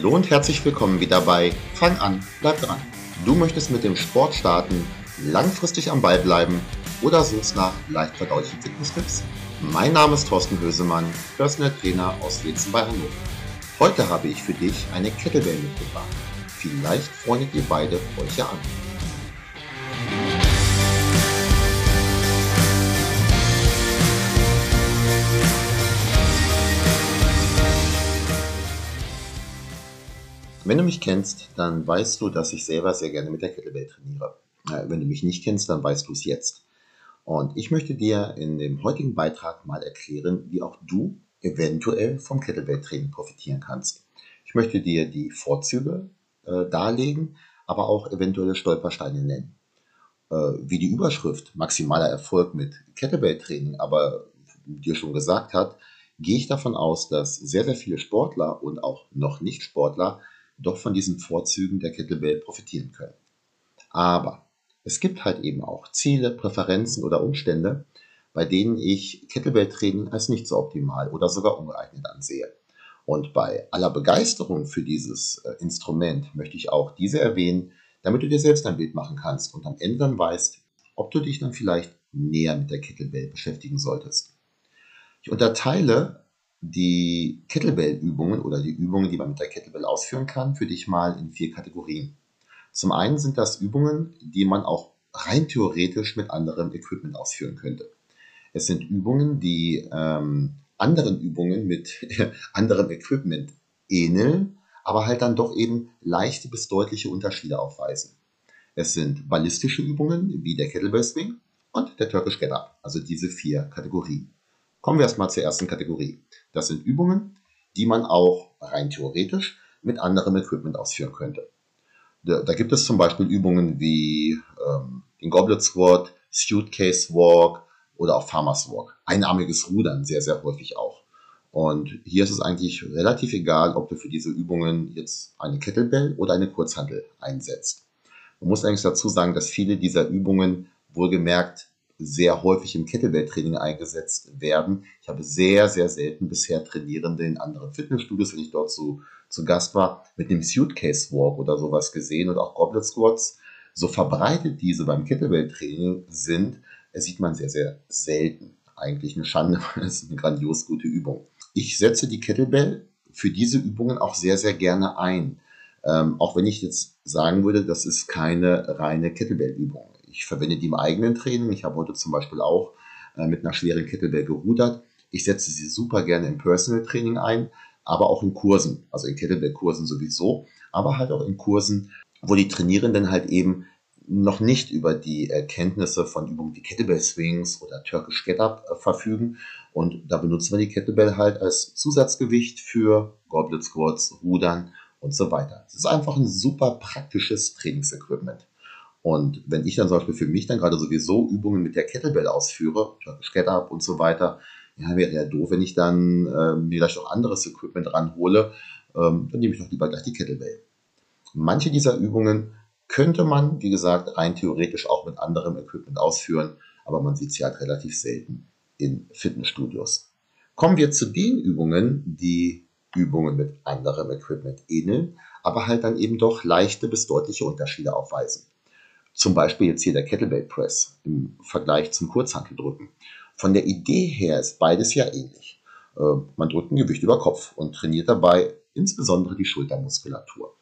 Hallo und herzlich willkommen wieder bei Fang an, bleib dran. Du möchtest mit dem Sport starten, langfristig am Ball bleiben oder suchst nach leicht verdaulichen Fitnesstipps? Mein Name ist Thorsten Hösemann, Personal Trainer aus Wetzen bei Hannover. Heute habe ich für dich eine Kettlebell mitgebracht. Vielleicht freundet ihr beide euch ja an. Wenn du mich kennst, dann weißt du, dass ich selber sehr gerne mit der Kettlebell trainiere. Wenn du mich nicht kennst, dann weißt du es jetzt. Und ich möchte dir in dem heutigen Beitrag mal erklären, wie auch du eventuell vom Kettlebell-Training profitieren kannst. Ich möchte dir die Vorzüge äh, darlegen, aber auch eventuelle Stolpersteine nennen. Äh, wie die Überschrift maximaler Erfolg mit Kettlebell-Training aber dir schon gesagt hat, gehe ich davon aus, dass sehr, sehr viele Sportler und auch noch Nicht-Sportler doch von diesen Vorzügen der Kettlebell profitieren können. Aber es gibt halt eben auch Ziele, Präferenzen oder Umstände, bei denen ich Kettlebell-Training als nicht so optimal oder sogar ungeeignet ansehe. Und bei aller Begeisterung für dieses äh, Instrument möchte ich auch diese erwähnen, damit du dir selbst ein Bild machen kannst und am Ende dann weißt, ob du dich dann vielleicht näher mit der Kettlebell beschäftigen solltest. Ich unterteile die Kettlebell-Übungen oder die Übungen, die man mit der Kettlebell ausführen kann, für dich mal in vier Kategorien. Zum einen sind das Übungen, die man auch rein theoretisch mit anderem Equipment ausführen könnte. Es sind Übungen, die ähm, anderen Übungen mit anderem Equipment ähneln, aber halt dann doch eben leichte bis deutliche Unterschiede aufweisen. Es sind ballistische Übungen wie der Kettlebell Swing und der Turkish Get Up, also diese vier Kategorien. Kommen wir erstmal zur ersten Kategorie. Das sind Übungen, die man auch rein theoretisch mit anderem Equipment ausführen könnte. Da, gibt es zum Beispiel Übungen wie ähm, den Goblet Squat, Suitcase Walk oder auch Farmers Walk. Einarmiges Rudern sehr, sehr häufig auch. Und hier ist es eigentlich relativ egal, ob du für diese Übungen jetzt eine Kettlebell oder eine Kurzhantel einsetzt. Man muss eigentlich dazu sagen, dass viele dieser Übungen wohlgemerkt sehr häufig im Kettlebell-Training eingesetzt werden. Ich habe sehr, sehr selten bisher Trainierende in anderen Fitnessstudios, wenn ich dort zu, zu Gast war, mit einem Suitcase Walk oder sowas gesehen und auch Goblet Squats. So verbreitet diese beim Kettlebell-Training sind, sieht man sehr, sehr selten. Eigentlich eine Schande, weil es eine grandios gute Übung. Ich setze die Kettlebell für diese Übungen auch sehr, sehr gerne ein. Ähm, auch wenn ich jetzt sagen würde, das ist keine reine Kettlebell-Übung. Ich verwende die im eigenen Training. Ich habe heute zum Beispiel auch äh, mit einer schweren Kettlebell gerudert. Ich setze sie super gerne im Personal Training ein, aber auch in Kursen, also in Kettlebell-Kursen sowieso, aber halt auch in Kursen, wo die Trainierenden halt eben noch nicht über die Erkenntnisse von Übungen wie Kettlebell Swings oder Turkish Get Up äh, verfügen. Und da benutzen wir die Kettlebell halt als Zusatzgewicht für Goblet Squats, Rudern und so weiter. Es ist einfach ein super praktisches Trainingsequipment. Und wenn ich dann zum Beispiel für mich dann gerade sowieso Übungen mit der Kettlebell ausführe, Get-Up und so weiter, ja, wäre ja doof, wenn ich dann äh, mir vielleicht auch anderes Equipment ranhole, ähm, dann nehme ich doch lieber gleich die Kettlebell. Manche dieser Übungen könnte man, wie gesagt, rein theoretisch auch mit anderem Equipment ausführen, aber man sieht sie halt relativ selten in Fitnessstudios. Kommen wir zu den Übungen, die Übungen mit anderem Equipment ähneln, aber halt dann eben doch leichte bis deutliche Unterschiede aufweisen. Zum Beispiel jetzt hier der Kettlebell Press im Vergleich zum Kurzhanteldrücken. Von der Idee her ist beides ja ähnlich. Äh, man drückt ein Gewicht über Kopf und trainiert dabei insbesondere die Schultermuskulatur.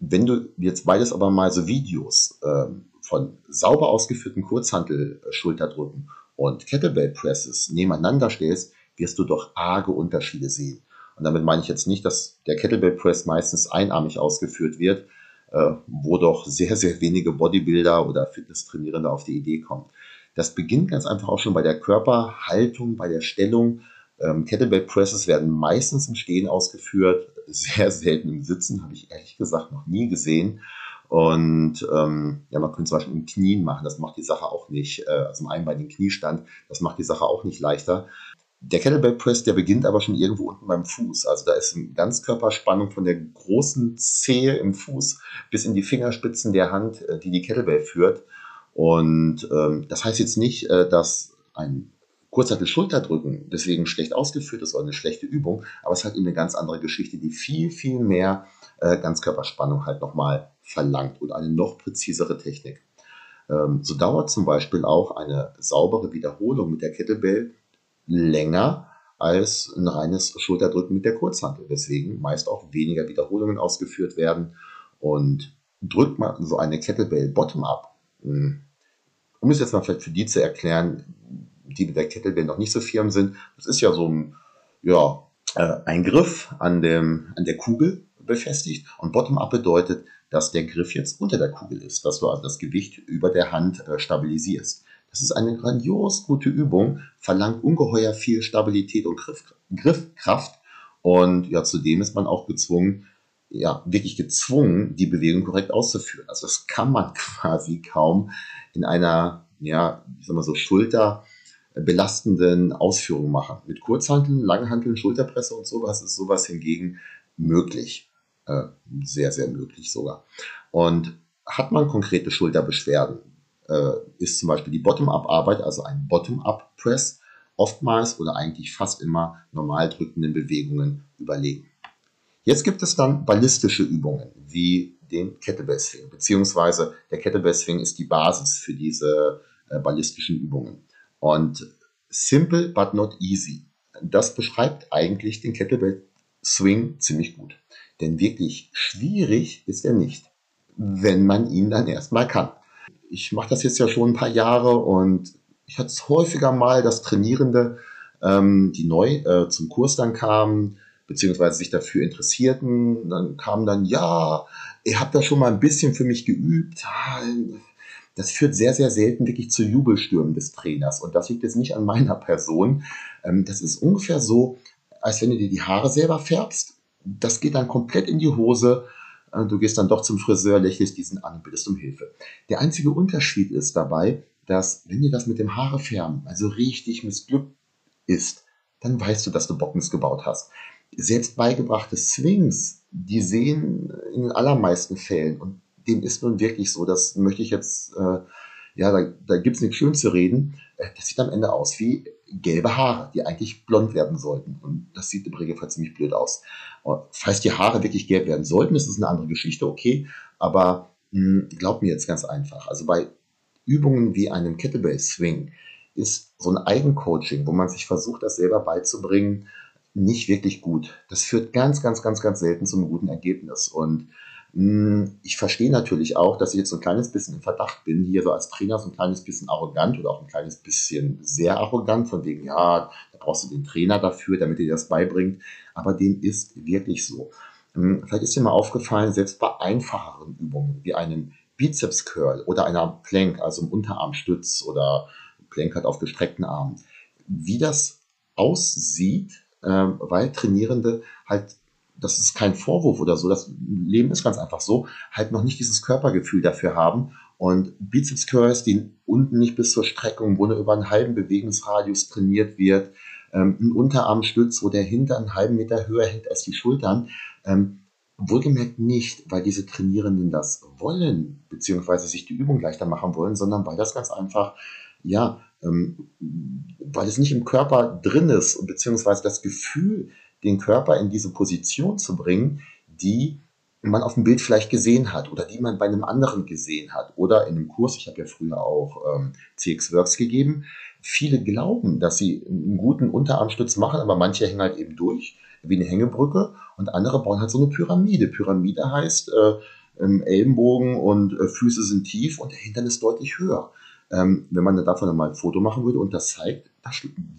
Wenn du jetzt beides aber mal so Videos ähm, von sauber ausgeführten Kurzhantel-Schulterdrücken und Kettlebell Presses nebeneinander stellst, wirst du doch arge Unterschiede sehen. Und damit meine ich jetzt nicht, dass der Kettlebell Press meistens einarmig ausgeführt wird, wo doch sehr, sehr wenige Bodybuilder oder Fitnesstrainierende auf die Idee kommen. Das beginnt ganz einfach auch schon bei der Körperhaltung, bei der Stellung. Ähm, Kettlebell Presses werden meistens im Stehen ausgeführt, sehr selten im Sitzen, habe ich ehrlich gesagt noch nie gesehen. Und ähm, ja, man könnte zum Beispiel im Knien machen, das macht die Sache auch nicht, äh, also im einbeinigen Kniestand, das macht die Sache auch nicht leichter. Der Kettlebell Press, der beginnt aber schon irgendwo unten beim Fuß. Also da ist eine Ganzkörperspannung von der großen Zehe im Fuß bis in die Fingerspitzen der Hand, äh, die die Kettlebell führt. Und ähm, das heißt jetzt nicht, äh, dass ein Kurzhantel Schulterdrücken deswegen schlecht ausgeführt ist oder eine schlechte Übung, aber es hat eben eine ganz andere Geschichte, die viel, viel mehr äh, Ganzkörperspannung halt nochmal verlangt und eine noch präzisere Technik. Ähm, so dauert zum Beispiel auch eine saubere Wiederholung mit der Kettlebell länger als ein reines Schulterdrücken mit der Kurzhantel, weswegen meist auch weniger Wiederholungen ausgeführt werden. Und drückt man so eine Kettlebell bottom-up, hm, um es jetzt mal vielleicht für die zu erklären, die mit der Kettlebell noch nicht so firm sind, das ist ja so ein, ja, äh, ein Griff an, dem, an der Kugel befestigt und bottom-up bedeutet, dass der Griff jetzt unter der Kugel ist, dass du also das Gewicht über der Hand äh, stabilisierst. Das ist eine grandios gute Übung, verlangt ungeheuer viel Stabilität und Griff, Griffkraft. Und ja, zudem ist man auch gezwungen, ja, wirklich gezwungen, die Bewegung korrekt auszuführen. Also das kann man quasi kaum in einer, ja, ich sag mal so, schulterbelastenden Ausführung machen. Mit Kurzhanteln, Langhanteln, Schulterpresse und sowas ist sowas hingegen möglich. Äh, sehr, sehr möglich sogar. Und hat man konkrete Schulterbeschwerden, ist zum Beispiel die Bottom-up-Arbeit, also ein Bottom-up-Press, oftmals oder eigentlich fast immer normal drückenden Bewegungen überlegen. Jetzt gibt es dann ballistische Übungen, wie den Kettlebell Swing, beziehungsweise der Kettlebell Swing ist die Basis für diese äh, ballistischen Übungen. Und simple but not easy, das beschreibt eigentlich den Kettlebell Swing ziemlich gut. Denn wirklich schwierig ist er nicht, wenn man ihn dann erstmal kann. Ich mache das jetzt ja schon ein paar Jahre und ich hatte es häufiger mal, dass Trainierende, ähm, die neu äh, zum Kurs dann kamen, beziehungsweise sich dafür interessierten, dann kamen dann, ja, ihr habt da schon mal ein bisschen für mich geübt. Das führt sehr, sehr selten wirklich zu Jubelstürmen des Trainers. Und das liegt jetzt nicht an meiner Person. Ähm, das ist ungefähr so, als wenn du dir die Haare selber färbst das geht dann komplett in die Hose. Äh, du gehst dann doch zum Friseur, lächelst diesen an und bittest um Hilfe. Der einzige Unterschied ist dabei, dass wenn dir das mit dem Haarefärben also richtig missglückt ist, dann weißt du, dass du Bock missgebaut hast. Selbst beigebrachte Swings, die sehen in den allermeisten Fällen, und dem ist nun wirklich so, das möchte ich jetzt, äh, ja, da, da gibt es nichts schön zu reden, äh, das sieht am Ende aus wie gelbe Haare, die eigentlich blond werden sollten. Und das sieht im Regelfall ziemlich blöd aus. Falls die Haare wirklich gelb werden sollten, ist das eine andere Geschichte, okay. Aber mh, hm, glaub mir jetzt ganz einfach. Also bei Übungen wie einem Kettlebell Swing ist so ein Eigencoaching, wo man sich versucht, das selber beizubringen, nicht wirklich gut. Das führt ganz, ganz, ganz, ganz selten zu einem guten Ergebnis. Und ich verstehe natürlich auch, dass ich jetzt ein kleines bisschen im Verdacht bin, hier so als Trainer so ein kleines bisschen arrogant oder auch ein kleines bisschen sehr arrogant, von wegen, ja, da brauchst du den Trainer dafür, damit er dir das beibringt. Aber dem ist wirklich so. Hm, vielleicht ist dir mal aufgefallen, selbst bei einfacheren Übungen wie einem Bizeps Curl oder einer Plank, also im Unterarmstütz oder Plank halt auf gestreckten Armen, wie das aussieht, äh, weil Trainierende halt das ist kein Vorwurf oder so, das Leben ist ganz einfach so, halt noch nicht dieses Körpergefühl dafür haben. Und Bizeps Curls, die unten nicht bis zur Streckung, wo nur über einen halben Bewegungsradius trainiert wird, ähm, ein Unterarmstütz, wo der Hintern einen halben Meter höher hängt als die Schultern, ähm, wohlgemerkt nicht, weil diese Trainierenden das wollen, beziehungsweise sich die Übung leichter machen wollen, sondern weil das ganz einfach, ja, ähm, weil es nicht im Körper drin ist, beziehungsweise das Gefühl den Körper in diese Position zu bringen, die man auf dem Bild vielleicht gesehen hat oder die man bei einem anderen gesehen hat oder in einem Kurs, ich habe ja früher auch ähm, CX Works gegeben, viele glauben, dass sie einen guten Unterarmstütz machen, aber manche hängen halt eben durch, wie eine Hängebrücke und andere bauen halt so eine Pyramide. Pyramide heißt, äh, Ellenbogen und äh, Füße sind tief und der Hintern ist deutlich höher. Ähm, wenn man davon mal ein Foto machen würde und das zeigt, da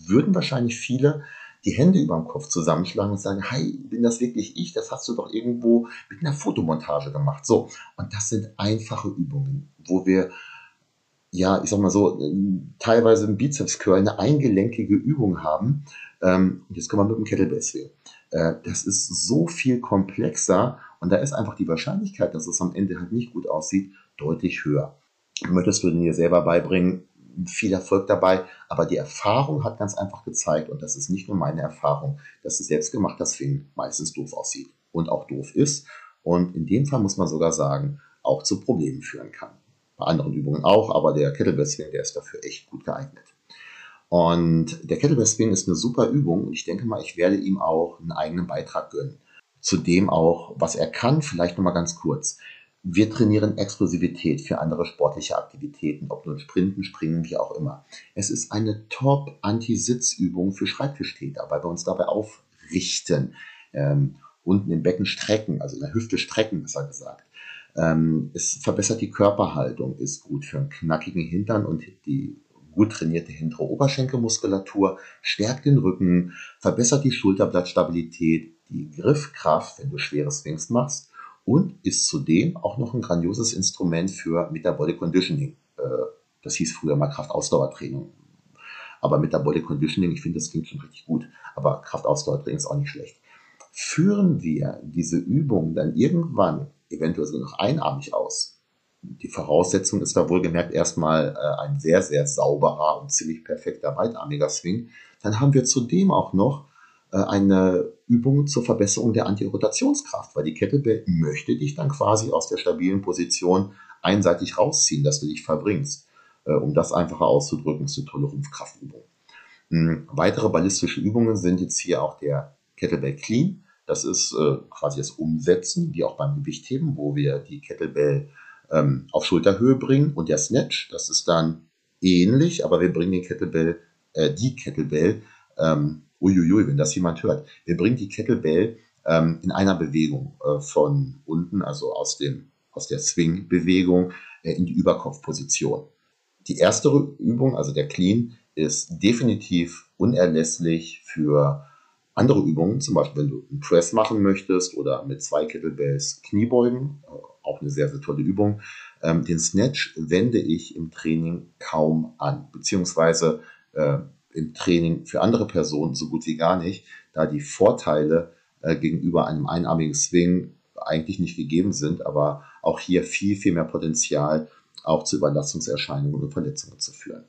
würden wahrscheinlich viele die Hände über dem Kopf zusammenschlagen und sagen, hey, bin das wirklich ich? Das hast du doch irgendwo mit einer Fotomontage gemacht. So, und das sind einfache Übungen, wo wir, ja, ich sag mal so, teilweise im Bizeps-Curl eine eingelenkige Übung haben. Ähm, jetzt kommen wir mit dem Kettlebell Swing. Äh, das ist so viel komplexer und da ist einfach die Wahrscheinlichkeit, dass es am Ende halt nicht gut aussieht, deutlich höher. Möchtest du dir selber beibringen, viel Erfolg dabei, aber die Erfahrung hat ganz einfach gezeigt, und das ist nicht nur meine Erfahrung, dass es selbstgemachter Swing meistens doof aussieht und auch doof ist. Und in dem Fall muss man sogar sagen, auch zu Problemen führen kann. Bei anderen Übungen auch, aber der Kettlebell Swing, der ist dafür echt gut geeignet. Und der Kettlebell Swing ist eine super Übung und ich denke mal, ich werde ihm auch einen eigenen Beitrag gönnen. Zudem auch, was er kann, vielleicht nochmal ganz kurz. Wir trainieren Explosivität für andere sportliche Aktivitäten, ob nun Sprinten, Springen, wie auch immer. Es ist eine Top-Anti-Sitzübung für Schreibtischtäter, weil wir uns dabei aufrichten. Ähm, unten im Becken strecken, also in der Hüfte strecken, besser gesagt. Ähm, es verbessert die Körperhaltung, ist gut für einen knackigen Hintern und die gut trainierte hintere Oberschenkelmuskulatur, stärkt den Rücken, verbessert die Schulterblattstabilität, die Griffkraft, wenn du schwere Swings machst und ist zudem auch noch ein grandioses Instrument für Metabolic Conditioning. Äh, das hieß früher mal Kraftausdauertraining. Aber Metabolic Conditioning, ich finde, das klingt schon richtig gut. Aber Kraftausdauertraining ist auch nicht schlecht. Führen wir diese Übung dann irgendwann, eventuell sogar noch einarmig aus, die Voraussetzung ist da wohlgemerkt erstmal äh, ein sehr, sehr sauberer und ziemlich perfekter weitarmiger Swing. Dann haben wir zudem auch noch eine Übung zur Verbesserung der Antirotationskraft, weil die Kettlebell möchte dich dann quasi aus der stabilen Position einseitig rausziehen, dass du dich verbringst. Äh, um das einfacher auszudrücken, ist eine tolle Rumpfkraftübung. Mhm. Weitere ballistische Übungen sind jetzt hier auch der Kettlebell Clean. Das ist äh, quasi das Umsetzen, wie auch beim Gewichtheben, wo wir die Kettlebell ähm, auf Schulterhöhe bringen. Und der Snatch, das ist dann ähnlich, aber wir bringen den Kettlebell, äh, die Kettlebell, ähm, uiuiui, wenn das jemand hört, wir bringen die Kettlebell ähm, in einer Bewegung äh, von unten, also aus, dem, aus der Swing-Bewegung äh, in die Überkopfposition. Die erste Übung, also der Clean, ist definitiv unerlässlich für andere Übungen, zum Beispiel wenn du einen Press machen möchtest oder mit zwei Kettlebells Kniebeugen, äh, auch eine sehr, sehr tolle Übung. Ähm, den Snatch wende ich im Training kaum an, beziehungsweise äh, im Training für andere Personen so gut wie gar nicht, da die Vorteile äh, gegenüber einem einarmigen Swing eigentlich nicht gegeben sind, aber auch hier viel, viel mehr Potenzial auch zu Überlastungserscheinungen und Verletzungen zu führen.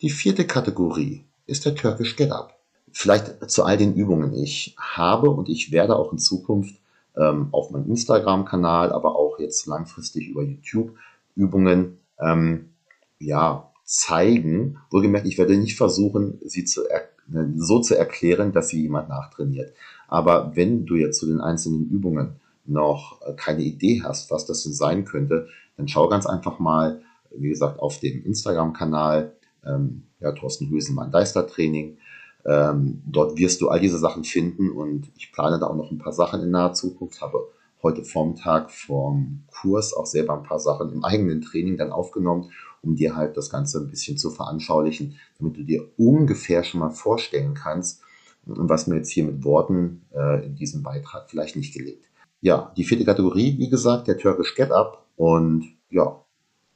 Die vierte Kategorie ist der Turkish Get Up. Vielleicht zu all den Übungen. Ich habe und ich werde auch in Zukunft ähm, auf meinem Instagram-Kanal, aber auch jetzt langfristig über YouTube Übungen ähm, ja, zeigen. Wohlgemerkt, ich werde nicht versuchen, sie zu ne, so zu erklären, dass sie jemand nachtrainiert. Aber wenn du jetzt zu den einzelnen Übungen noch äh, keine Idee hast, was das denn sein könnte, dann schau ganz einfach mal, wie gesagt, auf dem Instagram-Kanal, ähm, ja, Thorsten Hösenmann Deister Training. Ähm, dort wirst du all diese Sachen finden und ich plane da auch noch ein paar Sachen in naher Zukunft. Habe heute Vormittag vom Kurs auch selber ein paar Sachen im eigenen Training dann aufgenommen, um dir halt das Ganze ein bisschen zu veranschaulichen, damit du dir ungefähr schon mal vorstellen kannst, was mir jetzt hier mit Worten äh, in diesem Beitrag vielleicht nicht gelingt. Ja, die vierte Kategorie, wie gesagt, der Turkish Get Up und ja,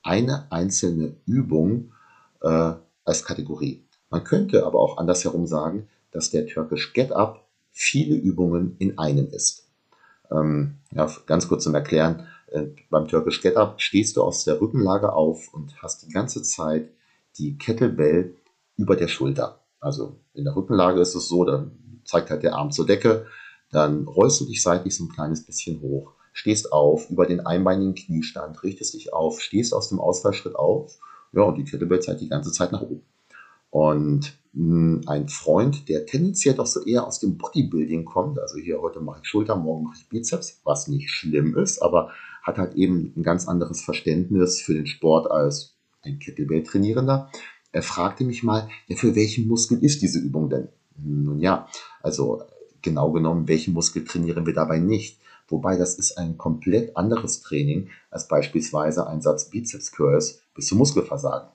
eine einzelne Übung äh, als Kategorie. Man könnte aber auch andersherum sagen, dass der Turkish Get Up viele Übungen in einem ist. Ähm, ja, ganz kurz zum Erklären, äh, beim Turkish Get Up stehst du aus der Rückenlage auf und hast die ganze Zeit die Kettlebell über der Schulter. Also in der Rückenlage ist es so, dann zeigt halt der Arm zur Decke, dann rollst du dich seitlich so ein kleines bisschen hoch, stehst auf über den einbeinigen Kniestand, richtest dich auf, stehst aus dem Ausfallschritt auf, ja, und die Kettlebell zeigt die ganze Zeit nach oben. Und ein Freund, der tendenziell doch so eher aus dem Bodybuilding kommt, also hier heute mache ich Schulter, morgen mache ich Bizeps, was nicht schlimm ist, aber hat halt eben ein ganz anderes Verständnis für den Sport als ein Kettlebell-Trainierender. Er fragte mich mal, ja, für welchen Muskel ist diese Übung denn? Nun ja, also genau genommen, welchen Muskel trainieren wir dabei nicht? Wobei das ist ein komplett anderes Training als beispielsweise ein Satz Bizeps Curls bis zum Muskelversagen.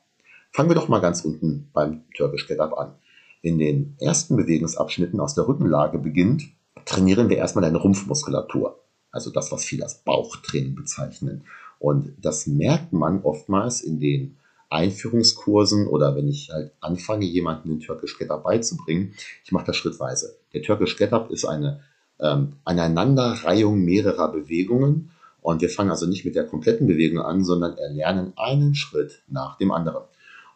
Fangen wir doch mal ganz unten beim Turkish Get Up an. In den ersten Bewegungsabschnitten aus der Rückenlage beginnt, trainieren wir erstmal deine Rumpfmuskulatur. Also das, was viele als Bauchtraining bezeichnen. Und das merkt man oftmals in den Einführungskursen oder wenn ich halt anfange, jemanden den Turkish Get Up beizubringen. Ich mache das schrittweise. Der Turkish Get Up ist eine ähm, Aneinanderreihung mehrerer Bewegungen. Und wir fangen also nicht mit der kompletten Bewegung an, sondern erlernen einen Schritt nach dem anderen.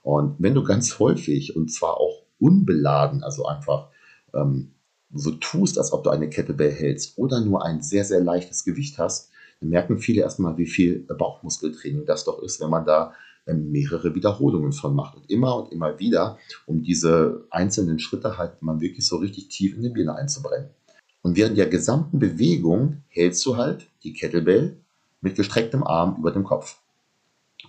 Und wenn du ganz häufig und zwar auch unbeladen, also einfach ähm, so tust, als ob du eine Kettlebell hältst oder nur ein sehr, sehr leichtes Gewicht hast, dann merken viele erstmal, wie viel Bauchmuskeltraining das doch ist, wenn man da ähm, mehrere Wiederholungen von macht. Und immer und immer wieder, um diese einzelnen Schritte halt mal wirklich so richtig tief in die Birne einzubrennen. Und während der gesamten Bewegung hältst du halt die Kettlebell mit gestrecktem Arm über dem Kopf.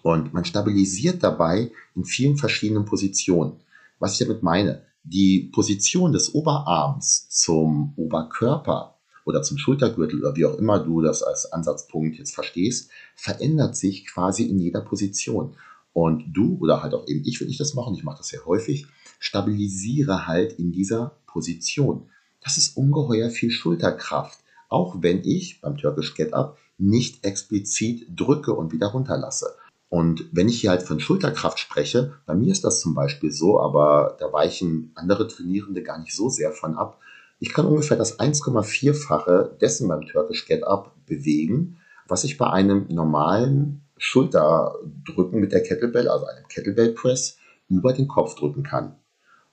Und man stabilisiert dabei in vielen verschiedenen Positionen. Was ich damit meine, die Position des Oberarms zum Oberkörper oder zum Schultergürtel oder wie auch immer du das als Ansatzpunkt jetzt verstehst, verändert sich quasi in jeder Position. Und du oder halt auch eben ich, wenn ich das mache, und ich mache das sehr häufig, stabilisiere halt in dieser Position. Das ist ungeheuer viel Schulterkraft, auch wenn ich beim Turkish Get Up nicht explizit drücke und wieder runterlasse. Und wenn ich hier halt von Schulterkraft spreche, bei mir ist das zum Beispiel so, aber da weichen andere Trainierende gar nicht so sehr von ab. Ich kann ungefähr das 1,4-fache dessen beim Turkish Get Up bewegen, was ich bei einem normalen Schulterdrücken mit der Kettlebell, also einem Kettlebell Press, über den Kopf drücken kann.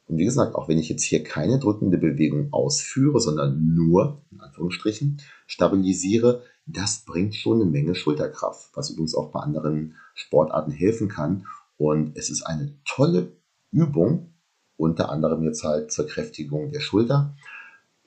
Und wie gesagt, auch wenn ich jetzt hier keine drückende Bewegung ausführe, sondern nur, in Anführungsstrichen, stabilisiere, das bringt schon eine Menge Schulterkraft, was übrigens auch bei anderen Sportarten helfen kann. Und es ist eine tolle Übung, unter anderem jetzt halt zur Kräftigung der Schulter.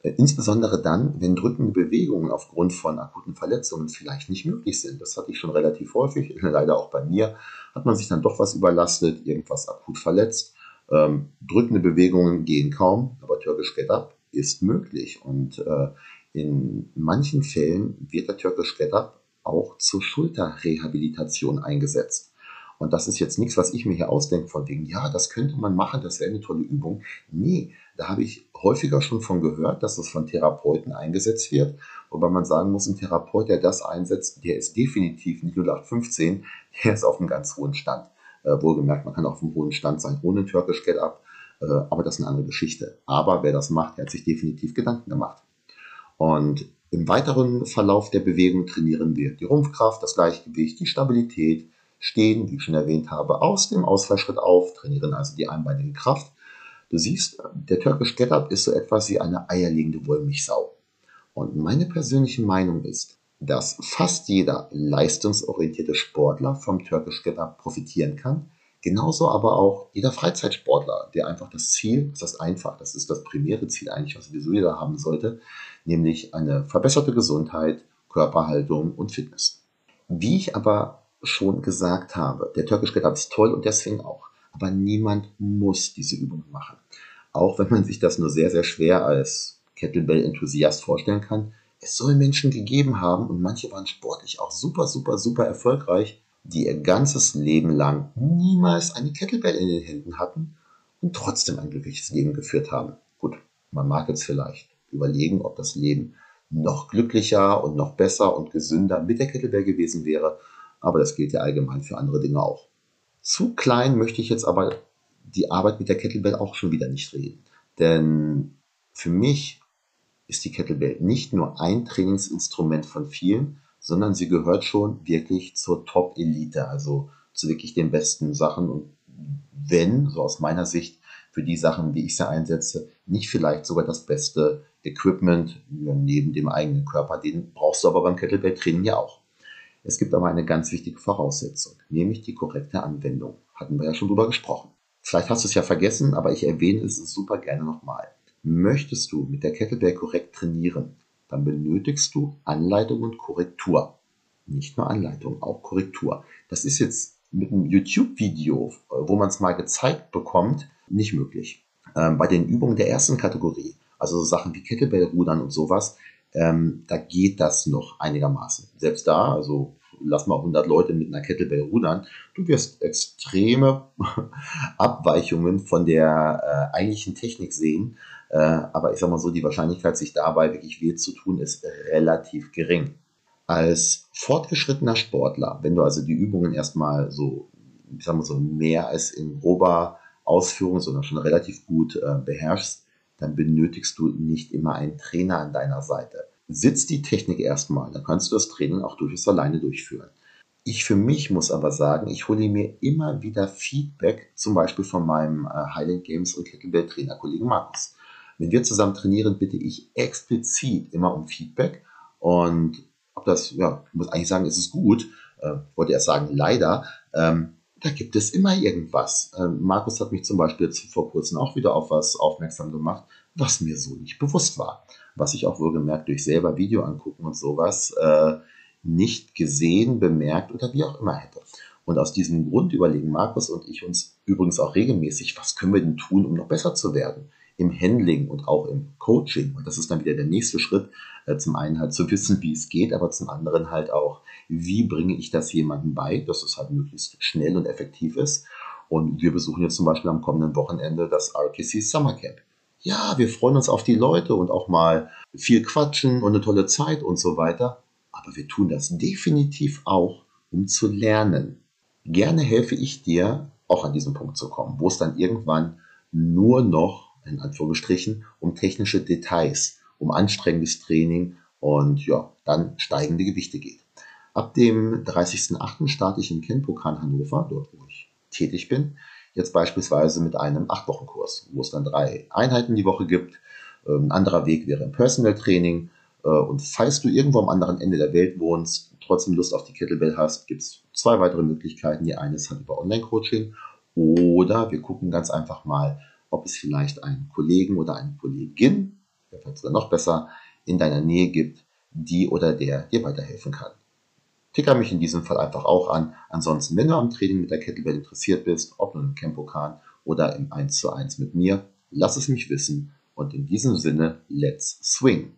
Äh, insbesondere dann, wenn drückende Bewegungen aufgrund von akuten Verletzungen vielleicht nicht möglich sind. Das hatte ich schon relativ häufig, leider auch bei mir. Hat man sich dann doch was überlastet, irgendwas akut verletzt. Ähm, drückende Bewegungen gehen kaum, aber Turkish Get Up ist möglich. Und äh, in manchen Fällen wird der Turkish Get Up auch zur Schulterrehabilitation eingesetzt. Und das ist jetzt nichts, was ich mir hier ausdenke, von wegen, ja, das könnte man machen, das wäre eine tolle Übung. Nee, da habe ich häufiger schon von gehört, dass das von Therapeuten eingesetzt wird. Wobei man sagen muss, ein Therapeut, der das einsetzt, der ist definitiv nicht 0815, der ist auf einem ganz hohen Stand. Äh, wohlgemerkt, man kann auf einem hohen Stand sein ohne Turkish Get Up, äh, aber das ist eine andere Geschichte. Aber wer das macht, der hat sich definitiv Gedanken gemacht. Und im weiteren Verlauf der Bewegung trainieren wir die Rumpfkraft, das Gleichgewicht, die Stabilität, stehen, wie ich schon erwähnt habe, aus dem Ausfallschritt auf, trainieren also die einbeinige Kraft. Du siehst, der Turkish Get-Up ist so etwas wie eine eierlegende Wollmilchsau. Und meine persönliche Meinung ist, dass fast jeder leistungsorientierte Sportler vom Turkish Get-Up profitieren kann, Genauso aber auch jeder Freizeitsportler, der einfach das Ziel, das ist einfach, das ist das primäre Ziel eigentlich, was sowieso jeder haben sollte, nämlich eine verbesserte Gesundheit, Körperhaltung und Fitness. Wie ich aber schon gesagt habe, der Turkish Get Up ist toll und deswegen auch. Aber niemand muss diese Übung machen. Auch wenn man sich das nur sehr, sehr schwer als Kettlebell-Enthusiast vorstellen kann. Es soll Menschen gegeben haben und manche waren sportlich auch super, super, super erfolgreich, die ihr ganzes Leben lang niemals eine Kettlebell in den Händen hatten und trotzdem ein glückliches Leben geführt haben. Gut, man mag jetzt vielleicht überlegen, ob das Leben noch glücklicher und noch besser und gesünder mit der Kettlebell gewesen wäre, aber das gilt ja allgemein für andere Dinge auch. Zu klein möchte ich jetzt aber die Arbeit mit der Kettlebell auch schon wieder nicht reden, denn für mich ist die Kettlebell nicht nur ein Trainingsinstrument von vielen, sondern sie gehört schon wirklich zur Top-Elite, also zu wirklich den besten Sachen. Und wenn, so aus meiner Sicht, für die Sachen, wie ich sie einsetze, nicht vielleicht sogar das beste Equipment neben dem eigenen Körper, den brauchst du aber beim Kettlebell-Training ja auch. Es gibt aber eine ganz wichtige Voraussetzung, nämlich die korrekte Anwendung. Hatten wir ja schon drüber gesprochen. Vielleicht hast du es ja vergessen, aber ich erwähne es super gerne nochmal. Möchtest du mit der Kettlebell korrekt trainieren, dann benötigst du Anleitung und Korrektur. Nicht nur Anleitung, auch Korrektur. Das ist jetzt mit einem YouTube-Video, wo man es mal gezeigt bekommt, nicht möglich. Ähm, bei den Übungen der ersten Kategorie, also so Sachen wie Kettlebell-Rudern und sowas, ähm, da geht das noch einigermaßen. Selbst da, also lass mal 100 Leute mit einer Kettlebell rudern, du wirst extreme Abweichungen von der äh, eigentlichen Technik sehen, äh, aber ich sag mal so, die Wahrscheinlichkeit, sich dabei wirklich weh zu tun, ist relativ gering. Als fortgeschrittener Sportler, wenn du also die Übungen erstmal so, ich sag mal so, mehr als in grober Ausführung, sondern schon relativ gut äh, beherrschst, dann benötigst du nicht immer einen Trainer an deiner Seite. Sitzt die Technik erstmal, dann kannst du das Training auch durchaus alleine durchführen. Ich für mich muss aber sagen, ich hole mir immer wieder Feedback, zum Beispiel von meinem äh, Highland Games und Kettlebell Trainer Kollegen Markus. Wenn wir zusammen trainieren, bitte ich explizit immer um Feedback. Und ob das, ja, ich muss eigentlich sagen, es ist gut, äh, wollte erst sagen, leider, ähm, da gibt es immer irgendwas. Ähm, Markus hat mich zum Beispiel vor kurzem auch wieder auf was aufmerksam gemacht, was mir so nicht bewusst war. Was ich auch wohlgemerkt durch selber Video angucken und sowas äh, nicht gesehen, bemerkt oder wie auch immer hätte. Und aus diesem Grund überlegen Markus und ich uns übrigens auch regelmäßig, was können wir denn tun, um noch besser zu werden? Im Handling und auch im Coaching. Und das ist dann wieder der nächste Schritt. Äh, zum einen halt zu wissen, wie es geht, aber zum anderen halt auch, wie bringe ich das jemandem bei, dass es halt möglichst schnell und effektiv ist. Und wir besuchen jetzt zum Beispiel am kommenden Wochenende das RKC Summer Camp. Ja, wir freuen uns auf die Leute und auch mal viel quatschen und eine tolle Zeit und so weiter. Aber wir tun das definitiv auch, um zu lernen. Gerne helfe ich dir, auch an diesen Punkt zu kommen, wo es dann irgendwann nur noch, in Anführungsstrichen, um technische Details, um anstrengendes Training und ja, dann steigende Gewichte geht. Ab dem 30.08. starte ich in Kenpokan Hannover, dort wo ich tätig bin. Jetzt beispielsweise mit einem 8-Wochen-Kurs, wo es dann drei Einheiten die Woche gibt. Ähm, ein anderer Weg wäre im Personal Training. Äh, und falls du irgendwo am anderen Ende der Welt wohnst, trotzdem Lust auf die Kettlebell hast, gibt es zwei weitere Möglichkeiten. Die eine ist halt über Online-Coaching oder wir gucken ganz einfach mal, ob es vielleicht einen Kollegen oder eine Kollegin, vielleicht sogar noch besser, in deiner Nähe gibt, die oder der dir weiterhelfen kann. Ticker mich in diesem Fall einfach auch an. Ansonsten, wenn du am Training mit der Kettlebell interessiert bist, ob nun im Campokan oder im 1 zu 1 mit mir, lass es mich wissen. Und in diesem Sinne, let's swing!